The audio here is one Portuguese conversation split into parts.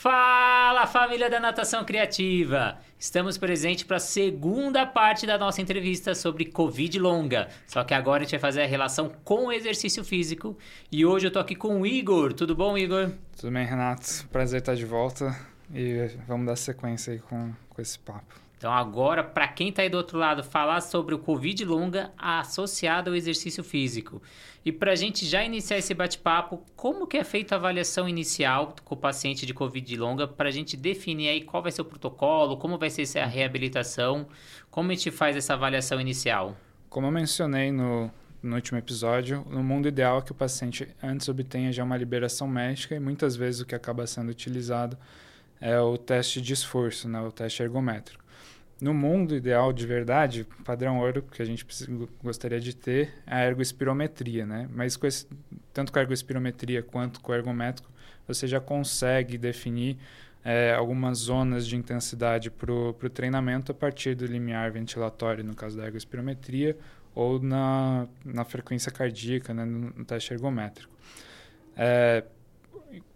Fala família da Natação Criativa! Estamos presentes para a segunda parte da nossa entrevista sobre Covid longa. Só que agora a gente vai fazer a relação com o exercício físico. E hoje eu tô aqui com o Igor. Tudo bom, Igor? Tudo bem, Renato. Prazer estar de volta e vamos dar sequência aí com, com esse papo. Então agora, para quem está aí do outro lado, falar sobre o Covid longa associado ao exercício físico. E para a gente já iniciar esse bate-papo, como que é feita a avaliação inicial com o paciente de Covid longa para a gente definir aí qual vai ser o protocolo, como vai ser a reabilitação, como a gente faz essa avaliação inicial? Como eu mencionei no, no último episódio, no mundo ideal é que o paciente antes obtenha já uma liberação médica e muitas vezes o que acaba sendo utilizado é o teste de esforço, né, o teste ergométrico no mundo ideal de verdade, padrão ouro que a gente gostaria de ter é a ergoespirometria, né? Mas com esse, tanto com a ergoespirometria quanto com o ergométrico, você já consegue definir é, algumas zonas de intensidade para o treinamento a partir do limiar ventilatório, no caso da ergoespirometria, ou na, na frequência cardíaca, né, no, no teste ergométrico. É,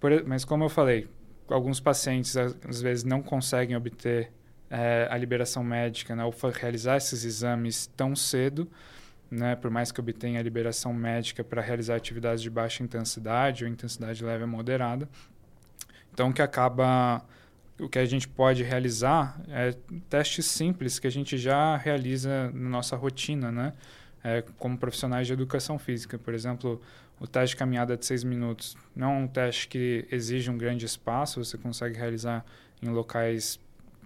por, mas como eu falei, alguns pacientes às vezes não conseguem obter é, a liberação médica, né, ou realizar esses exames tão cedo, né, por mais que obtenha a liberação médica para realizar atividades de baixa intensidade ou intensidade leve a moderada. Então, o que acaba, o que a gente pode realizar é testes simples que a gente já realiza na nossa rotina, né, é, como profissionais de educação física. Por exemplo, o teste de caminhada de seis minutos não é um teste que exige um grande espaço, você consegue realizar em locais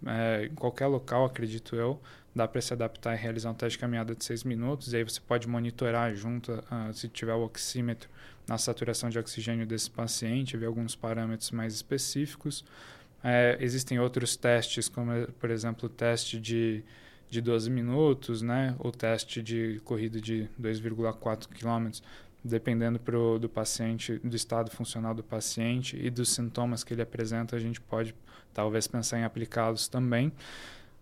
é, em qualquer local, acredito eu, dá para se adaptar e realizar um teste de caminhada de 6 minutos. E aí você pode monitorar junto, uh, se tiver o oxímetro, na saturação de oxigênio desse paciente, ver alguns parâmetros mais específicos. É, existem outros testes, como, por exemplo, o teste de, de 12 minutos, né? o teste de corrida de 2,4 km, dependendo pro, do paciente, do estado funcional do paciente e dos sintomas que ele apresenta, a gente pode talvez pensar em aplicá-los também.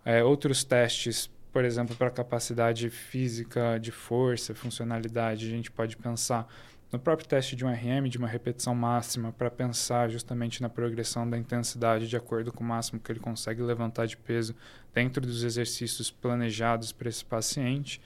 É, outros testes, por exemplo, para capacidade física, de força, funcionalidade, a gente pode pensar no próprio teste de um RM, de uma repetição máxima, para pensar justamente na progressão da intensidade de acordo com o máximo que ele consegue levantar de peso dentro dos exercícios planejados para esse paciente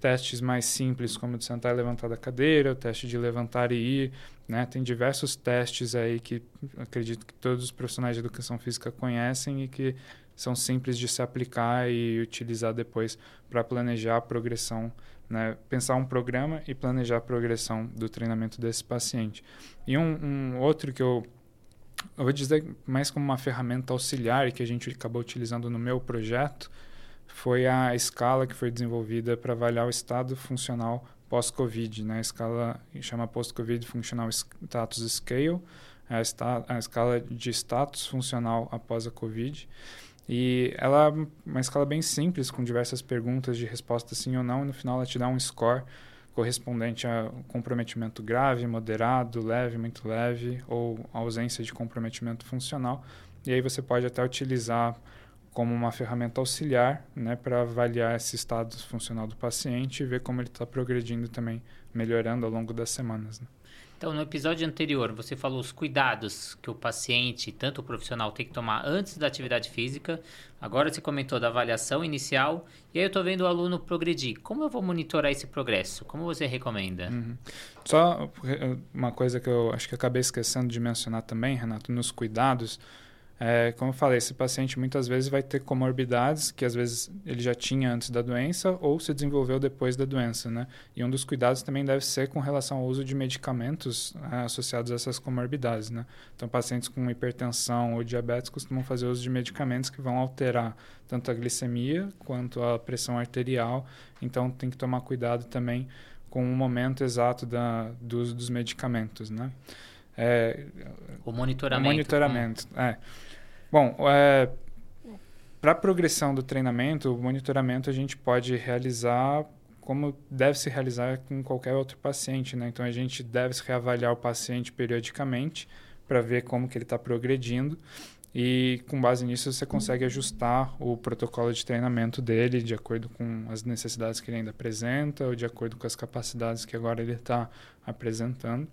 testes mais simples, como de sentar e levantar da cadeira, o teste de levantar e ir, né? Tem diversos testes aí que acredito que todos os profissionais de educação física conhecem e que são simples de se aplicar e utilizar depois para planejar a progressão, né? Pensar um programa e planejar a progressão do treinamento desse paciente. E um, um outro que eu eu vou dizer mais como uma ferramenta auxiliar que a gente acabou utilizando no meu projeto, foi a escala que foi desenvolvida para avaliar o estado funcional pós-Covid. Né? A escala chama Post-Covid Functional Status Scale, é a, a escala de status funcional após a Covid. E ela é uma escala bem simples, com diversas perguntas de resposta sim ou não, e no final ela te dá um score correspondente a comprometimento grave, moderado, leve, muito leve, ou ausência de comprometimento funcional. E aí você pode até utilizar como uma ferramenta auxiliar né, para avaliar esse estado funcional do paciente e ver como ele está progredindo também, melhorando ao longo das semanas. Né? Então, no episódio anterior, você falou os cuidados que o paciente, tanto o profissional, tem que tomar antes da atividade física. Agora você comentou da avaliação inicial. E aí eu estou vendo o aluno progredir. Como eu vou monitorar esse progresso? Como você recomenda? Uhum. Só eh, uma coisa que eu acho que acabei esquecendo de mencionar também, Renato, nos cuidados é, como eu falei, esse paciente muitas vezes vai ter comorbidades que às vezes ele já tinha antes da doença ou se desenvolveu depois da doença, né? E um dos cuidados também deve ser com relação ao uso de medicamentos é, associados a essas comorbidades, né? Então, pacientes com hipertensão ou diabetes costumam fazer uso de medicamentos que vão alterar tanto a glicemia quanto a pressão arterial. Então, tem que tomar cuidado também com o momento exato da, do uso dos medicamentos, né? É, o monitoramento. O monitoramento, hum. é. Bom, é, para a progressão do treinamento, o monitoramento a gente pode realizar como deve se realizar com qualquer outro paciente, né? Então a gente deve reavaliar o paciente periodicamente para ver como que ele está progredindo e com base nisso você consegue ajustar o protocolo de treinamento dele de acordo com as necessidades que ele ainda apresenta ou de acordo com as capacidades que agora ele está apresentando.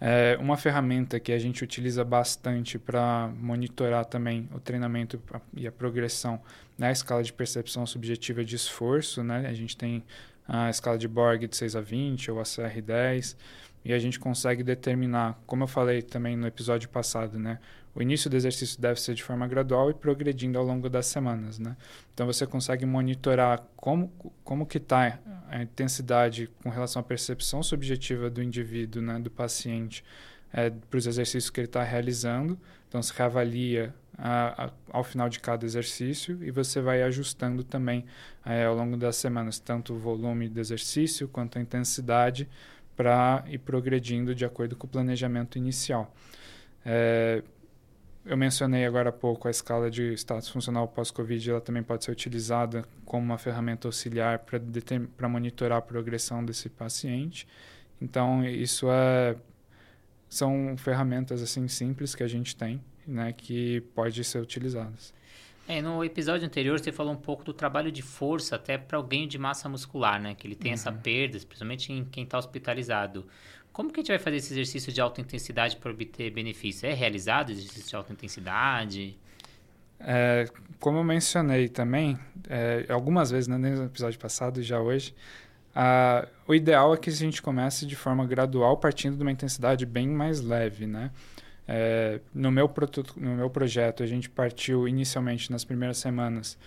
É uma ferramenta que a gente utiliza bastante para monitorar também o treinamento e a progressão na escala de percepção subjetiva de esforço. Né? A gente tem a escala de Borg de 6 a 20 ou a CR10 e a gente consegue determinar, como eu falei também no episódio passado, né? O início do exercício deve ser de forma gradual e progredindo ao longo das semanas, né? Então você consegue monitorar como como que está a intensidade com relação à percepção subjetiva do indivíduo, né, do paciente, é, para os exercícios que ele está realizando. Então se reavalia a, a, ao final de cada exercício e você vai ajustando também é, ao longo das semanas tanto o volume do exercício quanto a intensidade para ir progredindo de acordo com o planejamento inicial. É, eu mencionei agora há pouco a escala de status funcional pós-Covid, ela também pode ser utilizada como uma ferramenta auxiliar para monitorar a progressão desse paciente. Então, isso é, são ferramentas assim simples que a gente tem, né, que pode ser utilizadas. É, no episódio anterior você falou um pouco do trabalho de força até para o ganho de massa muscular, né? Que ele tem uhum. essa perda, principalmente em quem está hospitalizado. Como que a gente vai fazer esse exercício de alta intensidade para obter benefício? É realizado exercício de alta intensidade? É, como eu mencionei também, é, algumas vezes, né, no episódio passado e já hoje, o ideal é que a gente comece de forma gradual, partindo de uma intensidade bem mais leve, né? É, no, meu no meu projeto, a gente partiu inicialmente nas primeiras semanas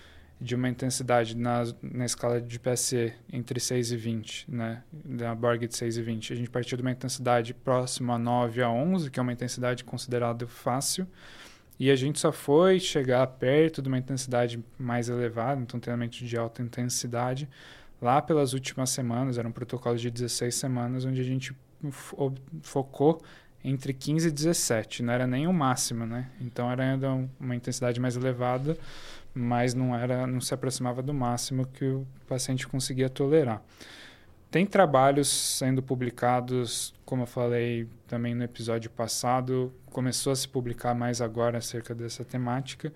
de uma intensidade na, na escala de PSE entre 6 e 20, né? da Borg de 6 e 20. A gente partiu de uma intensidade próxima a 9 a 11, que é uma intensidade considerada fácil, e a gente só foi chegar perto de uma intensidade mais elevada, então treinamento de alta intensidade, lá pelas últimas semanas, era um protocolo de 16 semanas, onde a gente focou entre 15 e 17, não era nem o máximo, né? Então era ainda uma intensidade mais elevada, mas não era, não se aproximava do máximo que o paciente conseguia tolerar. Tem trabalhos sendo publicados, como eu falei também no episódio passado, começou a se publicar mais agora acerca dessa temática,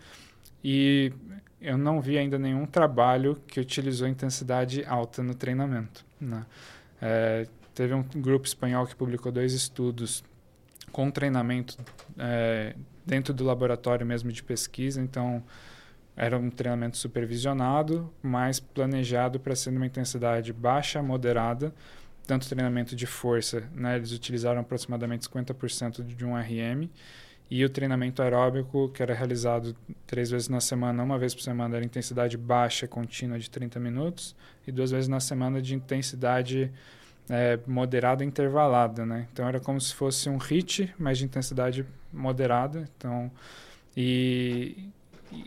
e eu não vi ainda nenhum trabalho que utilizou intensidade alta no treinamento. Né? É, teve um grupo espanhol que publicou dois estudos com treinamento é, dentro do laboratório mesmo de pesquisa, então era um treinamento supervisionado, mas planejado para ser numa intensidade baixa, moderada, tanto treinamento de força, né, eles utilizaram aproximadamente 50% de um RM, e o treinamento aeróbico, que era realizado três vezes na semana, uma vez por semana, era intensidade baixa, contínua de 30 minutos, e duas vezes na semana de intensidade é, moderada intervalada, né? Então era como se fosse um HIT, mas de intensidade moderada. Então, e,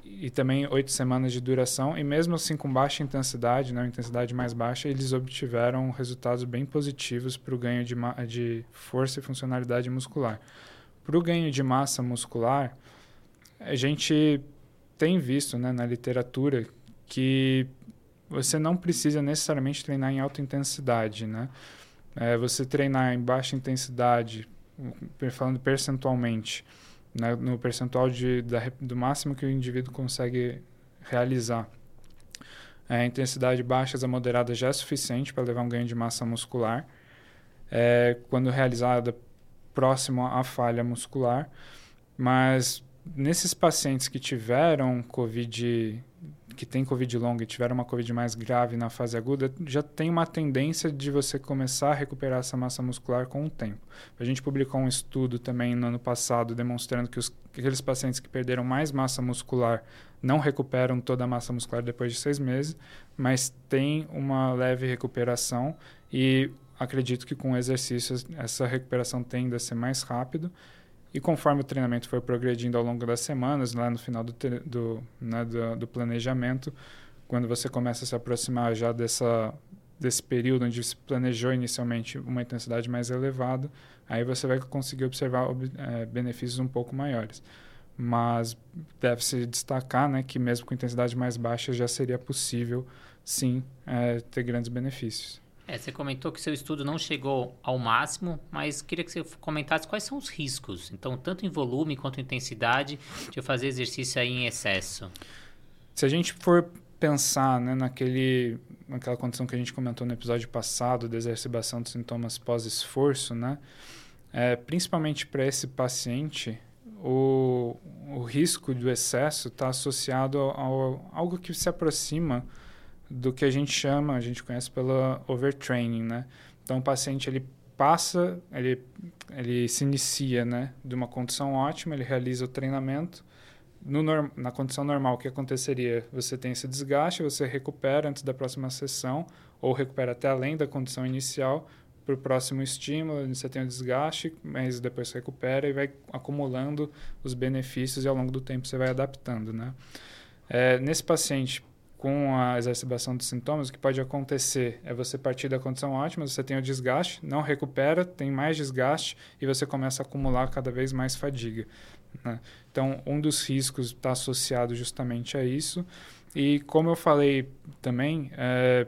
e, também oito semanas de duração. E mesmo assim com baixa intensidade, né, intensidade mais baixa, eles obtiveram resultados bem positivos para o ganho de, de força e funcionalidade muscular. Para o ganho de massa muscular, a gente tem visto né, na literatura que você não precisa necessariamente treinar em alta intensidade, né? É, você treinar em baixa intensidade, falando percentualmente, né, no percentual de, da, do máximo que o indivíduo consegue realizar. É, intensidade baixas a moderada já é suficiente para levar um ganho de massa muscular. É, quando realizada próximo à falha muscular, mas nesses pacientes que tiveram COVID que tem Covid longa e tiveram uma Covid mais grave na fase aguda, já tem uma tendência de você começar a recuperar essa massa muscular com o tempo. A gente publicou um estudo também no ano passado demonstrando que os, aqueles pacientes que perderam mais massa muscular não recuperam toda a massa muscular depois de seis meses, mas tem uma leve recuperação e acredito que com exercícios essa recuperação tende a ser mais rápido e conforme o treinamento for progredindo ao longo das semanas, lá no final do, do, né, do, do, planejamento, quando você começa a se aproximar já dessa, desse período onde se planejou inicialmente uma intensidade mais elevada, aí você vai conseguir observar é, benefícios um pouco maiores. Mas deve-se destacar né, que mesmo com intensidade mais baixa já seria possível, sim, é, ter grandes benefícios. É, você comentou que seu estudo não chegou ao máximo, mas queria que você comentasse quais são os riscos, então, tanto em volume quanto em intensidade, de fazer exercício aí em excesso. Se a gente for pensar né, naquele, naquela condição que a gente comentou no episódio passado, da exacerbação de sintomas pós-esforço, né, é, principalmente para esse paciente, o, o risco do excesso está associado a algo que se aproxima do que a gente chama, a gente conhece pela overtraining, né? Então, o paciente ele passa, ele, ele se inicia, né, de uma condição ótima, ele realiza o treinamento. No, na condição normal, o que aconteceria? Você tem esse desgaste, você recupera antes da próxima sessão, ou recupera até além da condição inicial, para o próximo estímulo, você tem o desgaste, mas depois você recupera e vai acumulando os benefícios e ao longo do tempo você vai adaptando, né? É, nesse paciente com a exacerbação dos sintomas, o que pode acontecer é você partir da condição ótima, você tem o desgaste, não recupera, tem mais desgaste e você começa a acumular cada vez mais fadiga. Né? Então, um dos riscos está associado justamente a isso. E como eu falei também, é,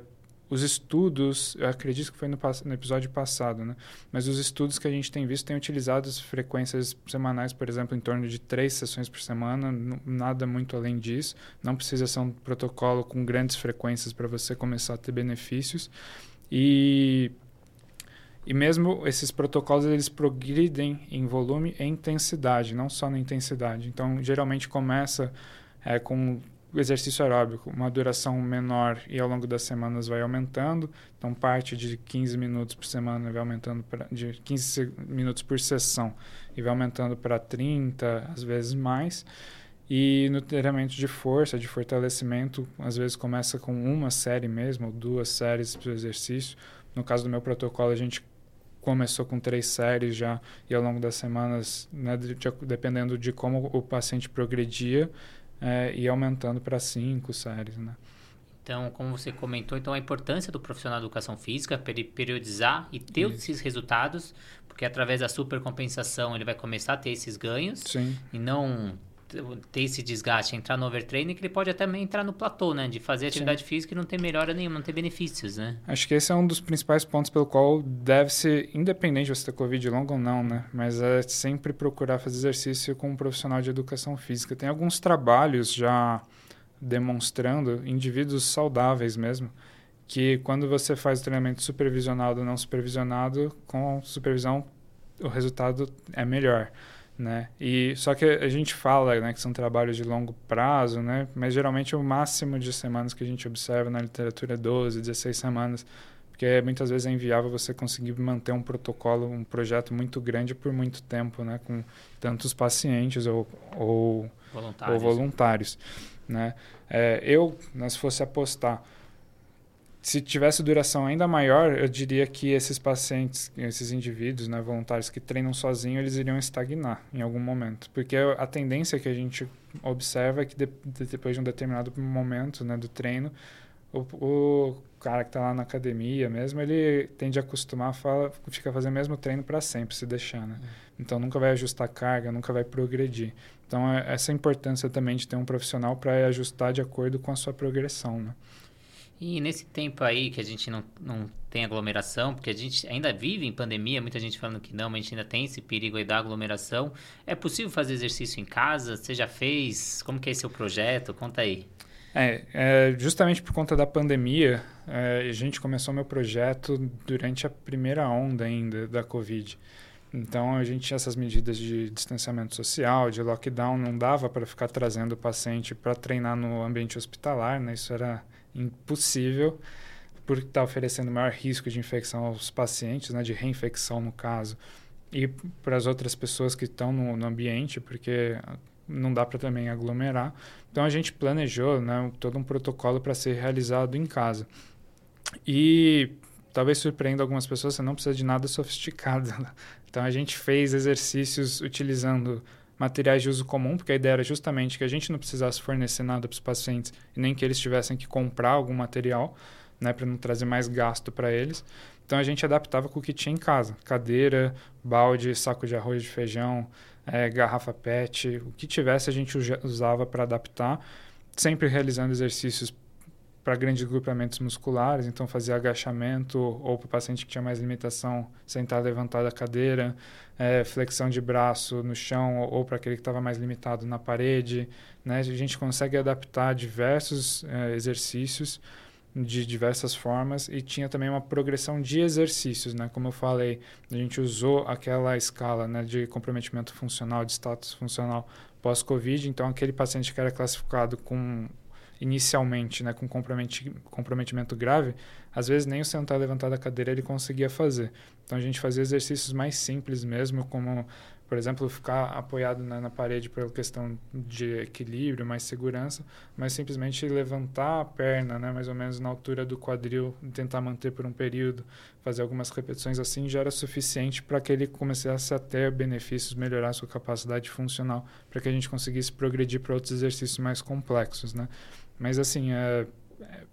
os estudos, eu acredito que foi no, no, episódio passado, né? Mas os estudos que a gente tem visto têm utilizado as frequências semanais, por exemplo, em torno de três sessões por semana, nada muito além disso. Não precisa ser um protocolo com grandes frequências para você começar a ter benefícios. E e mesmo esses protocolos eles progridem em volume e intensidade, não só na intensidade. Então, geralmente começa é, com exercício aeróbico, uma duração menor e ao longo das semanas vai aumentando. Então, parte de 15 minutos por semana vai aumentando pra, de 15 minutos por sessão e vai aumentando para 30, às vezes mais. E no treinamento de força, de fortalecimento, às vezes começa com uma série mesmo, ou duas séries para o exercício. No caso do meu protocolo, a gente começou com três séries já, e ao longo das semanas, né, de, de, dependendo de como o paciente progredia, é, e aumentando para cinco séries, né? Então, como você comentou, então a importância do profissional de educação física para ele periodizar e ter Isso. esses resultados, porque através da supercompensação ele vai começar a ter esses ganhos Sim. e não ter esse desgaste, entrar no overtraining, que ele pode até entrar no platô, né? De fazer atividade Sim. física e não ter melhora nenhuma, não ter benefícios, né? Acho que esse é um dos principais pontos pelo qual deve ser, independente de você ter Covid longo ou não, né? Mas é sempre procurar fazer exercício com um profissional de educação física. Tem alguns trabalhos já demonstrando, indivíduos saudáveis mesmo, que quando você faz o treinamento supervisionado ou não supervisionado, com supervisão o resultado é melhor né? E só que a gente fala, né, que são trabalhos de longo prazo, né? Mas geralmente o máximo de semanas que a gente observa na literatura é 12, 16 semanas, porque muitas vezes é inviável você conseguir manter um protocolo, um projeto muito grande por muito tempo, né, com tantos pacientes ou ou voluntários, ou voluntários né? É, eu, né, se fosse apostar se tivesse duração ainda maior, eu diria que esses pacientes, esses indivíduos né, voluntários que treinam sozinhos, eles iriam estagnar em algum momento. Porque a tendência que a gente observa é que de, de, depois de um determinado momento né, do treino, o, o cara que está lá na academia mesmo, ele tende a acostumar, fala, fica fazendo o mesmo treino para sempre, se deixar. Né? Então nunca vai ajustar carga, nunca vai progredir. Então é essa importância também de ter um profissional para ajustar de acordo com a sua progressão. Né? E nesse tempo aí que a gente não, não tem aglomeração, porque a gente ainda vive em pandemia, muita gente falando que não, mas a gente ainda tem esse perigo aí da aglomeração. É possível fazer exercício em casa? Você já fez? Como que é seu projeto? Conta aí. É, é justamente por conta da pandemia, é, a gente começou meu projeto durante a primeira onda ainda da Covid. Então a gente tinha essas medidas de distanciamento social, de lockdown, não dava para ficar trazendo o paciente para treinar no ambiente hospitalar, né? Isso era impossível por estar tá oferecendo maior risco de infecção aos pacientes, né, de reinfecção no caso, e para as outras pessoas que estão no, no ambiente, porque não dá para também aglomerar. Então a gente planejou né, todo um protocolo para ser realizado em casa. E talvez surpreenda algumas pessoas, você não precisa de nada sofisticado. Então a gente fez exercícios utilizando materiais de uso comum, porque a ideia era justamente que a gente não precisasse fornecer nada para os pacientes e nem que eles tivessem que comprar algum material, né, para não trazer mais gasto para eles. Então a gente adaptava com o que tinha em casa: cadeira, balde, saco de arroz de feijão, é, garrafa PET, o que tivesse a gente usava para adaptar, sempre realizando exercícios para grandes grupamentos musculares, então fazia agachamento ou para o paciente que tinha mais limitação, sentar levantar da cadeira, é, flexão de braço no chão ou, ou para aquele que estava mais limitado na parede. Né? A gente consegue adaptar diversos é, exercícios de diversas formas e tinha também uma progressão de exercícios, né? Como eu falei, a gente usou aquela escala né, de comprometimento funcional, de status funcional pós-Covid, então aquele paciente que era classificado com inicialmente, né, com comprometimento grave, às vezes nem o sentar e levantar da cadeira ele conseguia fazer. Então a gente fazia exercícios mais simples mesmo, como por exemplo, ficar apoiado na, na, parede por questão de equilíbrio, mais segurança, mas simplesmente levantar a perna, né, mais ou menos na altura do quadril, tentar manter por um período, fazer algumas repetições assim, já era suficiente para que ele começasse a ter benefícios, melhorar a sua capacidade funcional, para que a gente conseguisse progredir para outros exercícios mais complexos, né? Mas assim, é, é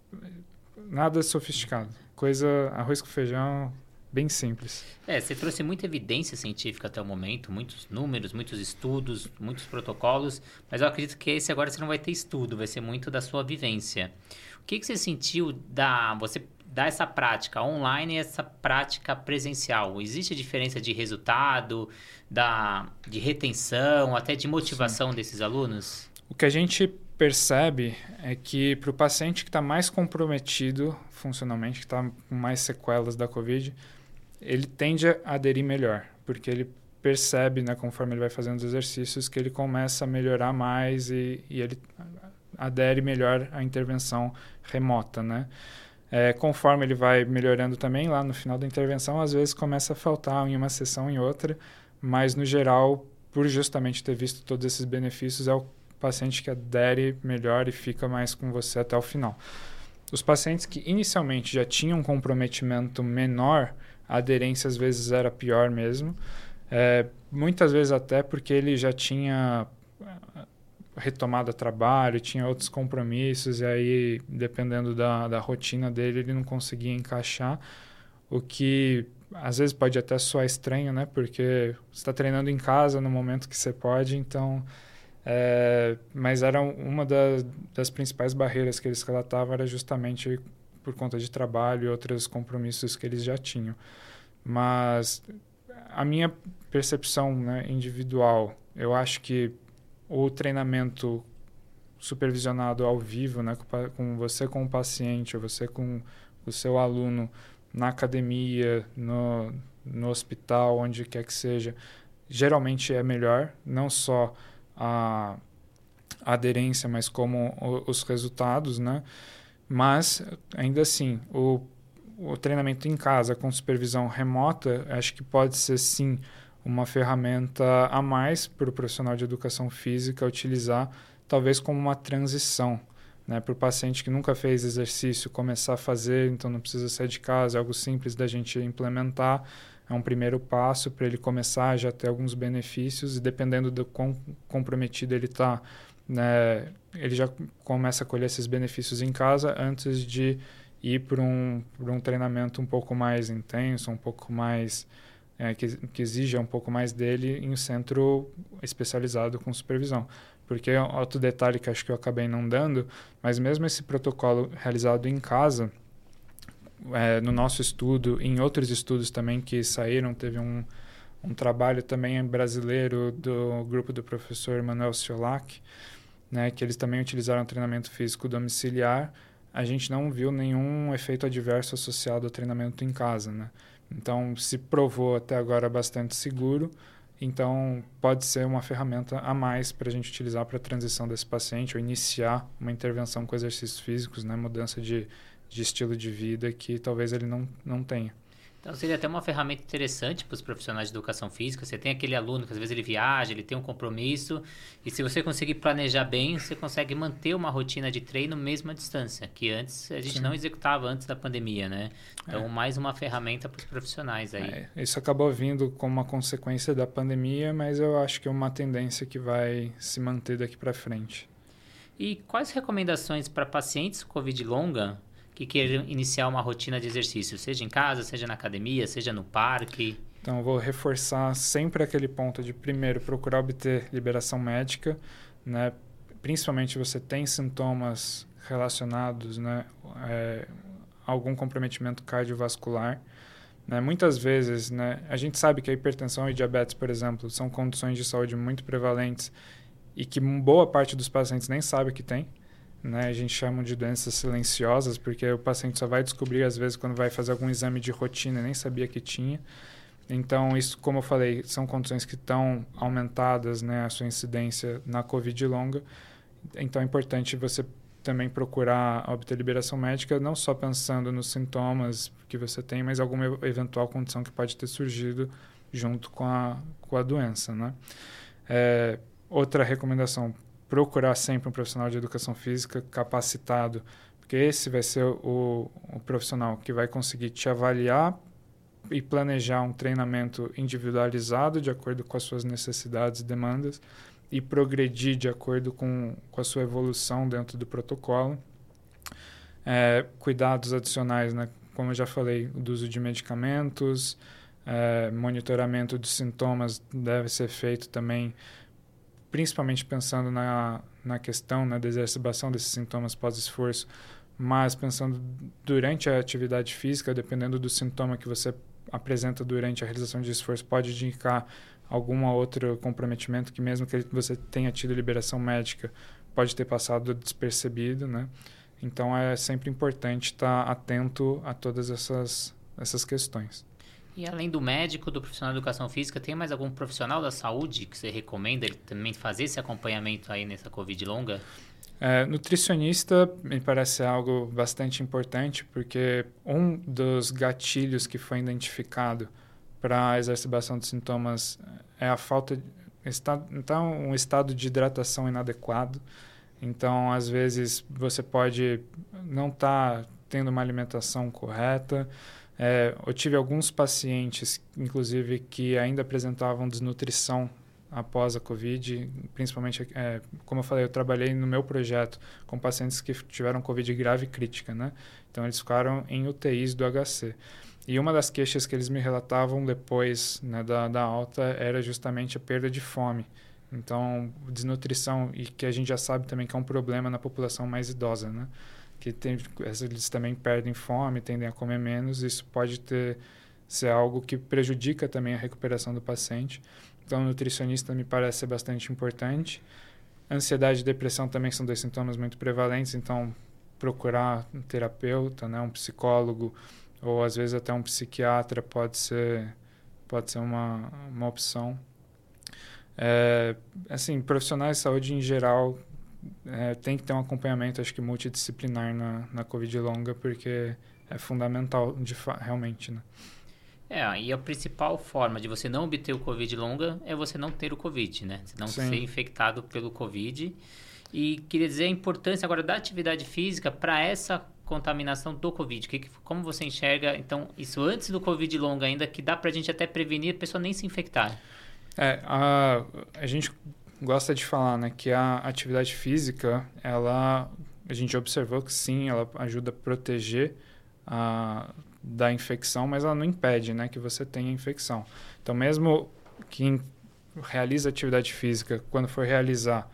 nada sofisticado, coisa arroz com feijão, bem simples. É, você trouxe muita evidência científica até o momento, muitos números, muitos estudos, muitos protocolos, mas eu acredito que esse agora você não vai ter estudo, vai ser muito da sua vivência. O que, que você sentiu da você dar essa prática online e essa prática presencial? Existe diferença de resultado, da, de retenção, até de motivação Sim. desses alunos? O que a gente percebe é que para o paciente que está mais comprometido funcionalmente, que está com mais sequelas da Covid, ele tende a aderir melhor, porque ele percebe, né, conforme ele vai fazendo os exercícios, que ele começa a melhorar mais e, e ele adere melhor à intervenção remota, né? É, conforme ele vai melhorando também, lá no final da intervenção, às vezes começa a faltar em uma sessão em outra, mas no geral, por justamente ter visto todos esses benefícios, é o paciente que adere melhor e fica mais com você até o final. Os pacientes que inicialmente já tinham um comprometimento menor, a aderência às vezes era pior mesmo. É, muitas vezes até porque ele já tinha ah, retomado trabalho, tinha outros compromissos, e aí, dependendo da, da rotina dele, ele não conseguia encaixar, o que às vezes pode até soar estranho, né? Porque você está treinando em casa no momento que você pode, então... É, mas era uma das, das principais barreiras que eles relatavam era justamente por conta de trabalho e outros compromissos que eles já tinham. Mas a minha percepção né, individual, eu acho que o treinamento supervisionado ao vivo, né, com você com o paciente, ou você com o seu aluno na academia, no, no hospital, onde quer que seja, geralmente é melhor, não só a, aderência, mas como os resultados, né? Mas, ainda assim, o, o treinamento em casa com supervisão remota, acho que pode ser sim uma ferramenta a mais para o profissional de educação física utilizar, talvez como uma transição. Né, para o paciente que nunca fez exercício começar a fazer, então não precisa sair de casa, é algo simples da gente implementar, é um primeiro passo para ele começar já ter alguns benefícios e dependendo do quão comprometido ele está né, ele já começa a colher esses benefícios em casa antes de ir para um, um treinamento um pouco mais intenso, um pouco mais é, que, que exija um pouco mais dele em um centro especializado com supervisão. Porque é outro detalhe que acho que eu acabei não dando, mas mesmo esse protocolo realizado em casa, é, no nosso estudo, em outros estudos também que saíram, teve um, um trabalho também brasileiro do grupo do professor Manuel Ciolac, né, que eles também utilizaram treinamento físico domiciliar, a gente não viu nenhum efeito adverso associado ao treinamento em casa, né? Então, se provou até agora bastante seguro, então pode ser uma ferramenta a mais para a gente utilizar para a transição desse paciente ou iniciar uma intervenção com exercícios físicos, né? Mudança de, de estilo de vida que talvez ele não, não tenha. Então seria até uma ferramenta interessante para os profissionais de educação física. Você tem aquele aluno que às vezes ele viaja, ele tem um compromisso, e se você conseguir planejar bem, você consegue manter uma rotina de treino mesmo à distância, que antes a gente Sim. não executava antes da pandemia, né? Então é. mais uma ferramenta para os profissionais aí. É, isso acabou vindo como uma consequência da pandemia, mas eu acho que é uma tendência que vai se manter daqui para frente. E quais recomendações para pacientes com Covid longa que queiram iniciar uma rotina de exercício, seja em casa, seja na academia, seja no parque? Então, vou reforçar sempre aquele ponto de, primeiro, procurar obter liberação médica, né? principalmente se você tem sintomas relacionados né, é, a algum comprometimento cardiovascular. Né? Muitas vezes, né, a gente sabe que a hipertensão e diabetes, por exemplo, são condições de saúde muito prevalentes e que boa parte dos pacientes nem sabe que tem. Né? A gente chama de doenças silenciosas, porque o paciente só vai descobrir, às vezes, quando vai fazer algum exame de rotina, nem sabia que tinha. Então, isso, como eu falei, são condições que estão aumentadas, né, a sua incidência na COVID longa. Então, é importante você também procurar obter liberação médica, não só pensando nos sintomas que você tem, mas alguma eventual condição que pode ter surgido junto com a, com a doença, né? É, outra recomendação, procurar sempre um profissional de educação física capacitado, porque esse vai ser o, o profissional que vai conseguir te avaliar e planejar um treinamento individualizado de acordo com as suas necessidades e demandas e progredir de acordo com, com a sua evolução dentro do protocolo. É, cuidados adicionais, né? como eu já falei, do uso de medicamentos, é, monitoramento de sintomas deve ser feito também, principalmente pensando na, na questão né, da exacerbação desses sintomas pós-esforço, mas pensando durante a atividade física, dependendo do sintoma que você apresenta durante a realização de esforço, pode indicar algum outro comprometimento que mesmo que você tenha tido liberação médica pode ter passado despercebido, né? Então é sempre importante estar atento a todas essas essas questões. E além do médico, do profissional de educação física, tem mais algum profissional da saúde que você recomenda ele também fazer esse acompanhamento aí nessa Covid longa? É, nutricionista me parece algo bastante importante, porque um dos gatilhos que foi identificado para a exacerbação de sintomas é a falta de, está, então um estado de hidratação inadequado. Então, às vezes você pode não estar tá tendo uma alimentação correta. É, eu tive alguns pacientes, inclusive, que ainda apresentavam desnutrição após a Covid, principalmente, é, como eu falei, eu trabalhei no meu projeto com pacientes que tiveram Covid grave e crítica, né? Então, eles ficaram em UTIs do HC. E uma das queixas que eles me relatavam depois né, da, da alta era justamente a perda de fome. Então, desnutrição, e que a gente já sabe também que é um problema na população mais idosa, né? Que tem, eles também perdem fome, tendem a comer menos, isso pode ter, ser algo que prejudica também a recuperação do paciente. Então, nutricionista me parece ser bastante importante. Ansiedade e depressão também são dois sintomas muito prevalentes, então procurar um terapeuta, né, um psicólogo, ou às vezes até um psiquiatra pode ser pode ser uma, uma opção. É, assim, profissionais de saúde em geral é, tem que ter um acompanhamento, acho que multidisciplinar na, na Covid longa, porque é fundamental de realmente, né? É, e a principal forma de você não obter o Covid longa é você não ter o Covid, né? Você não Sim. ser infectado pelo Covid. E queria dizer a importância agora da atividade física para essa contaminação do Covid? Que, como você enxerga, então, isso antes do Covid longo ainda, que dá para a gente até prevenir a pessoa nem se infectar? É, a, a gente gosta de falar, né, que a atividade física, ela, a gente observou que sim, ela ajuda a proteger a, da infecção, mas ela não impede, né, que você tenha infecção. Então, mesmo quem realiza atividade física, quando for realizar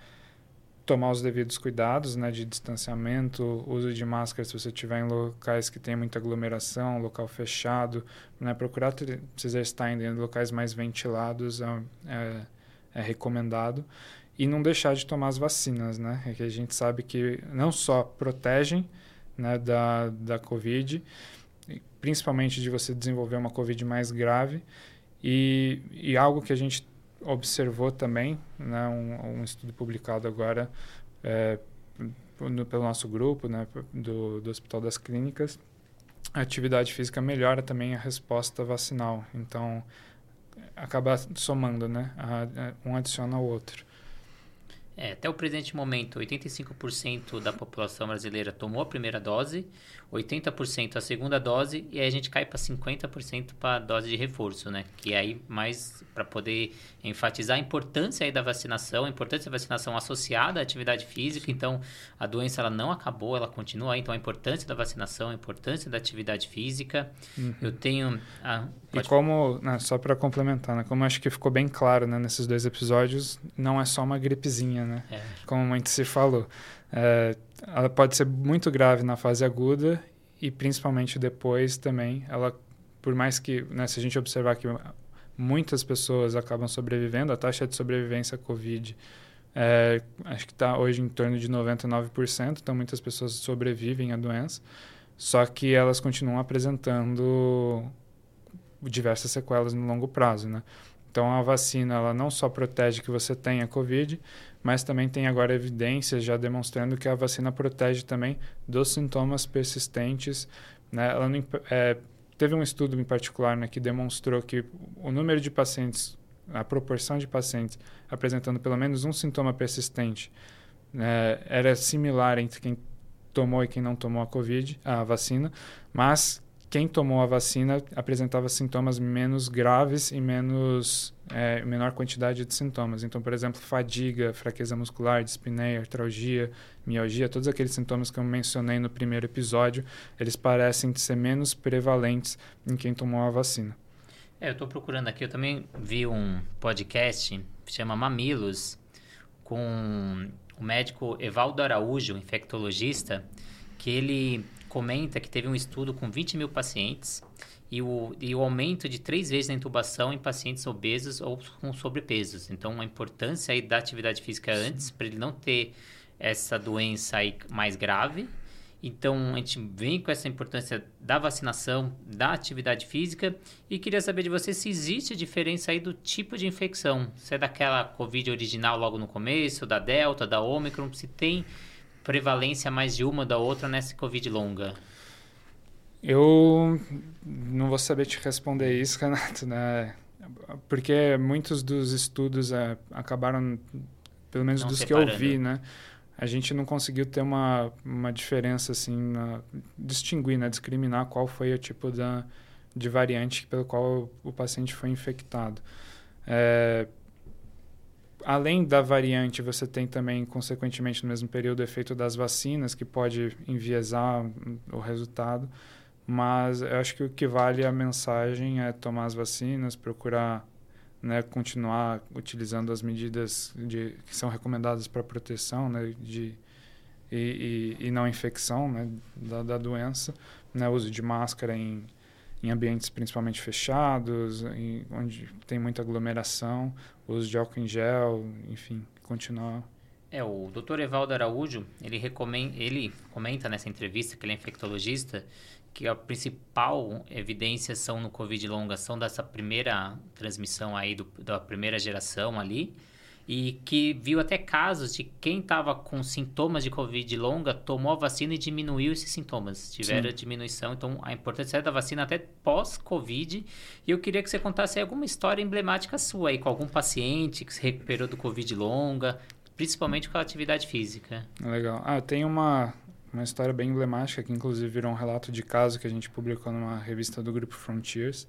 tomar os devidos cuidados, né, de distanciamento, uso de máscara se você estiver em locais que tem muita aglomeração, local fechado, né, procurar se exercitar em locais mais ventilados é, é, é, recomendado e não deixar de tomar as vacinas, né, é que a gente sabe que não só protegem, né, da da COVID, principalmente de você desenvolver uma COVID mais grave e, e algo que a gente observou também, né, um, um estudo publicado agora é, no, pelo nosso grupo, né, do, do Hospital das Clínicas, a atividade física melhora também a resposta vacinal. Então, acaba somando, né? Um adiciona ao outro. É, até o presente momento, 85% da população brasileira tomou a primeira dose, 80% a segunda dose e aí a gente cai para 50% para a dose de reforço, né? Que é aí mais para poder enfatizar a importância aí da vacinação, a importância da vacinação associada à atividade física. Então, a doença ela não acabou, ela continua. Então, a importância da vacinação, a importância da atividade física. Uhum. Eu tenho... A... E como, né, só para complementar, né, como acho que ficou bem claro né, nesses dois episódios, não é só uma gripezinha, né? É. Como muito se falou. É, ela pode ser muito grave na fase aguda e principalmente depois também. Ela, por mais que, né, se a gente observar que muitas pessoas acabam sobrevivendo, a taxa de sobrevivência à Covid É, acho que está hoje em torno de 99%, então muitas pessoas sobrevivem à doença, só que elas continuam apresentando diversas sequelas no longo prazo, né? Então a vacina ela não só protege que você tenha COVID, mas também tem agora evidências já demonstrando que a vacina protege também dos sintomas persistentes. Né? Ela não, é, teve um estudo em particular né, que demonstrou que o número de pacientes, a proporção de pacientes apresentando pelo menos um sintoma persistente né, era similar entre quem tomou e quem não tomou a COVID, a vacina, mas quem tomou a vacina apresentava sintomas menos graves e menos é, menor quantidade de sintomas. Então, por exemplo, fadiga, fraqueza muscular, dispneia, artralgia, mialgia, todos aqueles sintomas que eu mencionei no primeiro episódio, eles parecem ser menos prevalentes em quem tomou a vacina. É, eu estou procurando aqui, eu também vi um podcast que chama Mamilos, com o médico Evaldo Araújo, infectologista, que ele comenta que teve um estudo com 20 mil pacientes e o, e o aumento de três vezes na intubação em pacientes obesos ou com sobrepesos. Então, a importância aí da atividade física antes, para ele não ter essa doença aí mais grave. Então, a gente vem com essa importância da vacinação, da atividade física e queria saber de você se existe diferença aí do tipo de infecção. Se é daquela Covid original logo no começo, da Delta, da Omicron, se tem prevalência mais de uma da outra nessa Covid longa? Eu não vou saber te responder isso, Renato, né? Porque muitos dos estudos é, acabaram, pelo menos não dos separando. que eu vi, né? A gente não conseguiu ter uma, uma diferença, assim, na, distinguir, né? Discriminar qual foi o tipo da, de variante pelo qual o, paciente foi infectado. É, além da variante, você tem também, consequentemente, no mesmo período, o efeito das vacinas, que pode enviesar o resultado. Mas eu acho que o que vale a mensagem é tomar as vacinas, procurar né, continuar utilizando as medidas de, que são recomendadas para proteção né, de, e, e, e, não infecção né, da, da doença, né, uso de máscara em, em ambientes principalmente fechados, em, onde tem muita aglomeração, uso de álcool em gel, enfim, continuar. É, o Dr. Evaldo Araújo, ele, recomenda, ele comenta nessa entrevista que ele é infectologista, que a principal evidência são no Covid longa são dessa primeira transmissão aí do, da primeira geração ali, e que viu até casos de quem estava com sintomas de Covid longa tomou a vacina e diminuiu esses sintomas, tiveram Sim. diminuição. Então, a importância da vacina até pós-Covid. E eu queria que você contasse alguma história emblemática sua aí, com algum paciente que se recuperou do Covid longa, principalmente com a atividade física. Legal. Ah, tem uma, uma história bem emblemática que, inclusive, virou um relato de caso que a gente publicou numa revista do Grupo Frontiers,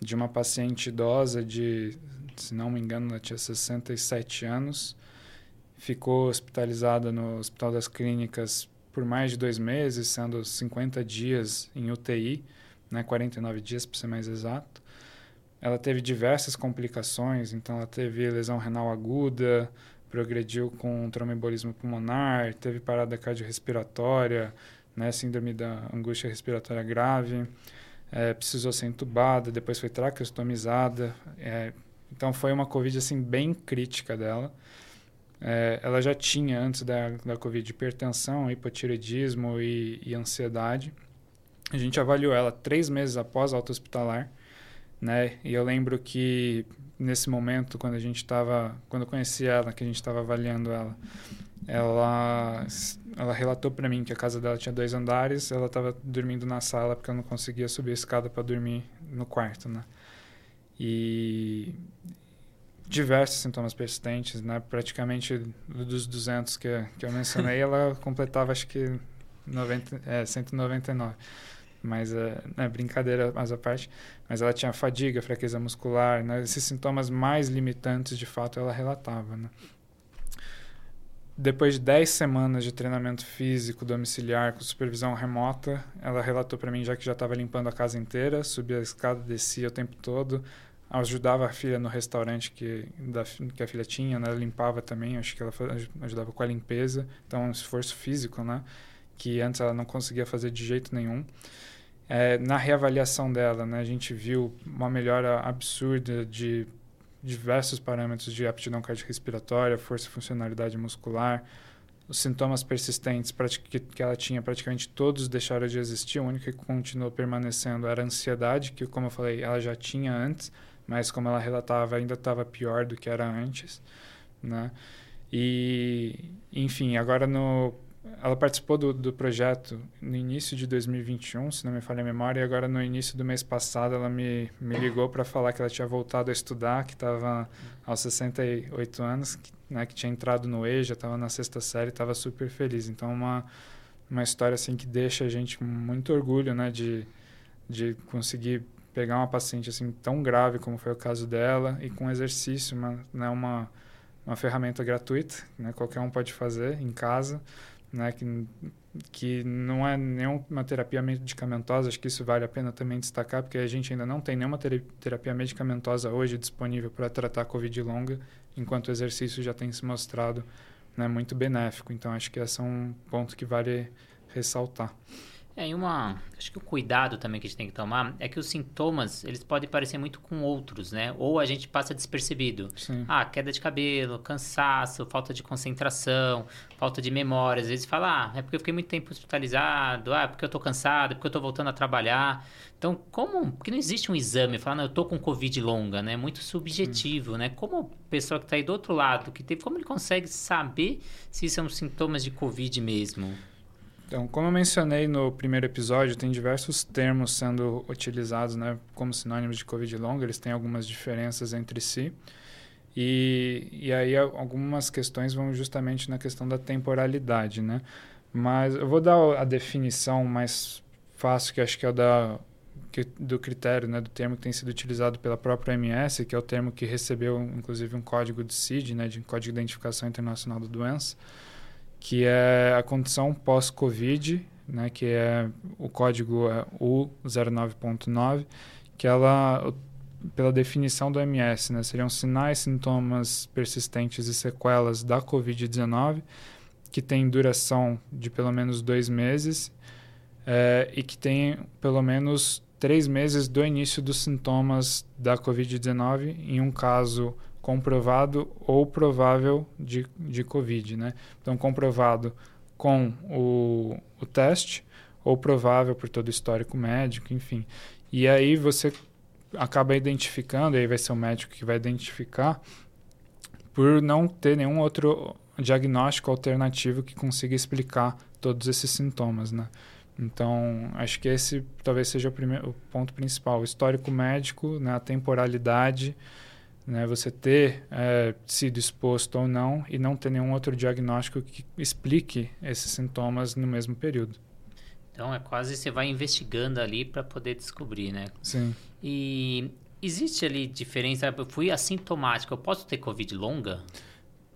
de uma paciente idosa de se não me engano, ela tinha 67 anos. Ficou hospitalizada no Hospital das Clínicas por mais de dois meses, sendo 50 dias em UTI, né, 49 dias para ser mais exato. Ela teve diversas complicações, então ela teve lesão renal aguda, progrediu com tromboembolismo pulmonar, teve parada cardiorrespiratória, né, síndrome da angústia respiratória grave, é, precisou ser entubada, depois foi traqueostomizada, é, então foi uma Covid assim bem crítica dela. É, ela já tinha antes da, da Covid hipertensão, hipotireoidismo e, e ansiedade. A gente avaliou ela três meses após alta hospitalar, né? E eu lembro que nesse momento, quando a gente estava, quando eu conheci ela, que a gente estava avaliando ela, ela, ela relatou para mim que a casa dela tinha dois andares, ela estava dormindo na sala porque ela não conseguia subir a escada para dormir no quarto, né? e diversos sintomas persistentes, né? Praticamente dos 200 que, que eu mencionei, ela completava acho que 90, é, 199. Mas, é, brincadeira mais à parte, mas ela tinha fadiga, fraqueza muscular, né? Esses sintomas mais limitantes, de fato, ela relatava, né? Depois de 10 semanas de treinamento físico domiciliar com supervisão remota, ela relatou para mim já que já estava limpando a casa inteira, subia a escada, descia o tempo todo, ajudava a filha no restaurante que, da, que a filha tinha, né? limpava também, acho que ela ajudava com a limpeza, então um esforço físico, né? Que antes ela não conseguia fazer de jeito nenhum. É, na reavaliação dela, né? A gente viu uma melhora absurda de diversos parâmetros de aptidão cardiorrespiratória, força e funcionalidade muscular. Os sintomas persistentes que ela tinha, praticamente todos deixaram de existir. O único que continuou permanecendo era a ansiedade, que, como eu falei, ela já tinha antes, mas como ela relatava, ainda estava pior do que era antes, né? E, enfim, agora no ela participou do, do projeto no início de 2021, se não me falha a memória, e agora no início do mês passado ela me, me ligou para falar que ela tinha voltado a estudar, que estava aos 68 anos, que, né, que tinha entrado no EJA, estava na sexta série, estava super feliz. Então, uma, uma história assim que deixa a gente muito orgulho né, de, de conseguir pegar uma paciente assim tão grave como foi o caso dela e com exercício, uma, né, uma, uma ferramenta gratuita, né, qualquer um pode fazer em casa né, que, que não é nenhuma terapia medicamentosa, acho que isso vale a pena também destacar, porque a gente ainda não tem nenhuma terapia medicamentosa hoje disponível para tratar a Covid longa, enquanto o exercício já tem se mostrado né, muito benéfico. Então, acho que esse é um ponto que vale ressaltar. É, e uma, acho que o cuidado também que a gente tem que tomar é que os sintomas, eles podem parecer muito com outros, né? Ou a gente passa despercebido. Sim. Ah, queda de cabelo, cansaço, falta de concentração, falta de memória. Às vezes fala, ah, é porque eu fiquei muito tempo hospitalizado, ah, é porque eu tô cansado, é porque eu tô voltando a trabalhar. Então, como, porque não existe um exame, falar, não, eu tô com Covid longa, né? É muito subjetivo, né? Como a pessoa que tá aí do outro lado, que teve, como ele consegue saber se são sintomas de Covid mesmo? Então, como eu mencionei no primeiro episódio, tem diversos termos sendo utilizados né, como sinônimos de Covid longa, eles têm algumas diferenças entre si. E, e aí algumas questões vão justamente na questão da temporalidade, né? Mas eu vou dar a definição mais fácil, que acho que é da, que, do critério, né, do termo que tem sido utilizado pela própria OMS, que é o termo que recebeu, inclusive, um código de CID, né, de Código de Identificação Internacional da Doença, que é a condição pós-Covid, né, que é o código é U09.9, que ela, pela definição do MS, né, seriam sinais, sintomas persistentes e sequelas da Covid-19, que tem duração de pelo menos dois meses é, e que tem pelo menos três meses do início dos sintomas da Covid-19, em um caso comprovado ou provável de, de Covid, né? Então, comprovado com o, o teste ou provável por todo o histórico médico, enfim. E aí você acaba identificando, aí vai ser o médico que vai identificar, por não ter nenhum outro diagnóstico alternativo que consiga explicar todos esses sintomas, né? Então, acho que esse talvez seja o, primeiro, o ponto principal. O histórico médico, né, a temporalidade, né, você ter é, sido exposto ou não e não ter nenhum outro diagnóstico que explique esses sintomas no mesmo período. Então é quase você vai investigando ali para poder descobrir, né? Sim. E existe ali diferença? Eu fui assintomático, eu posso ter Covid longa?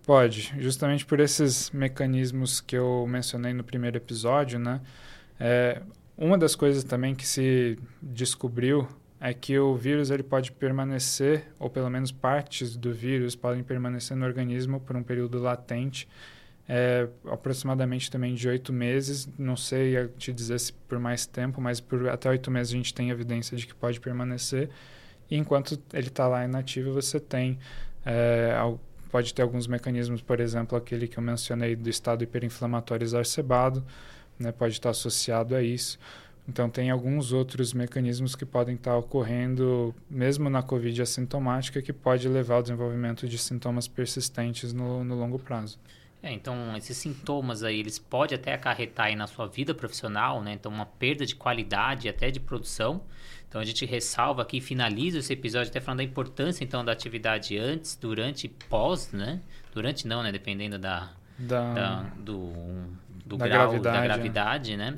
Pode, justamente por esses mecanismos que eu mencionei no primeiro episódio, né? É, uma das coisas também que se descobriu é que o vírus ele pode permanecer, ou pelo menos partes do vírus podem permanecer no organismo por um período latente, é, aproximadamente também de oito meses. Não sei te dizer se por mais tempo, mas por até oito meses a gente tem evidência de que pode permanecer. E enquanto ele está lá inativo, você tem é, pode ter alguns mecanismos, por exemplo, aquele que eu mencionei do estado hiperinflamatório exacerbado, né, pode estar associado a isso. Então, tem alguns outros mecanismos que podem estar ocorrendo, mesmo na COVID assintomática, que pode levar ao desenvolvimento de sintomas persistentes no, no longo prazo. É, então, esses sintomas aí, eles podem até acarretar aí na sua vida profissional, né? Então, uma perda de qualidade até de produção. Então, a gente ressalva aqui, finaliza esse episódio até falando da importância, então, da atividade antes, durante e pós, né? Durante não, né? Dependendo da... Da, da do, do grau gravidade, da gravidade, né?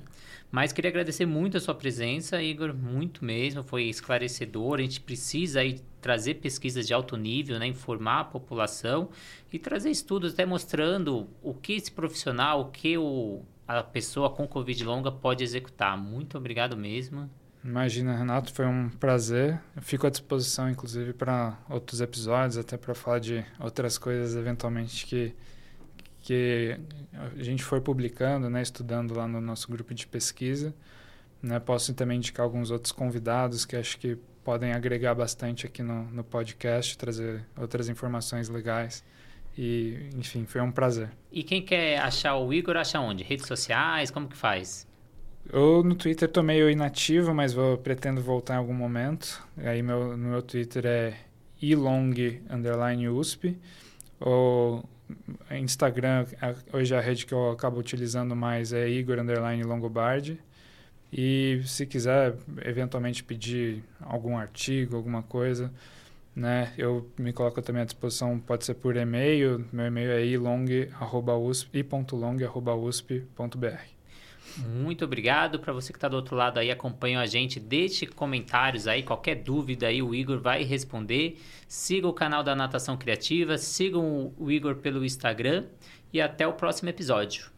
Mas queria agradecer muito a sua presença, Igor, muito mesmo, foi esclarecedor. A gente precisa aí trazer pesquisas de alto nível, né, informar a população e trazer estudos até mostrando o que esse profissional, o que o, a pessoa com Covid longa pode executar. Muito obrigado mesmo. Imagina, Renato, foi um prazer. Eu fico à disposição, inclusive, para outros episódios, até para falar de outras coisas, eventualmente, que que a gente for publicando, né, estudando lá no nosso grupo de pesquisa. Né, posso também indicar alguns outros convidados que acho que podem agregar bastante aqui no, no podcast, trazer outras informações legais. E, enfim, foi um prazer. E quem quer achar o Igor, acha onde? Redes sociais? Como que faz? Eu no Twitter tô meio inativo, mas vou pretendo voltar em algum momento. Aí meu, no meu Twitter é ilong underline USP. Ou Instagram, hoje a rede que eu acabo utilizando mais é Igor underline Longobardi. E se quiser eventualmente pedir algum artigo, alguma coisa, né? Eu me coloco também à disposição, pode ser por e-mail. Meu e-mail é ilong@usp.long@usp.br. Muito obrigado para você que está do outro lado aí, acompanha a gente, deixe comentários aí, qualquer dúvida aí o Igor vai responder. Siga o canal da Natação Criativa, sigam o Igor pelo Instagram e até o próximo episódio.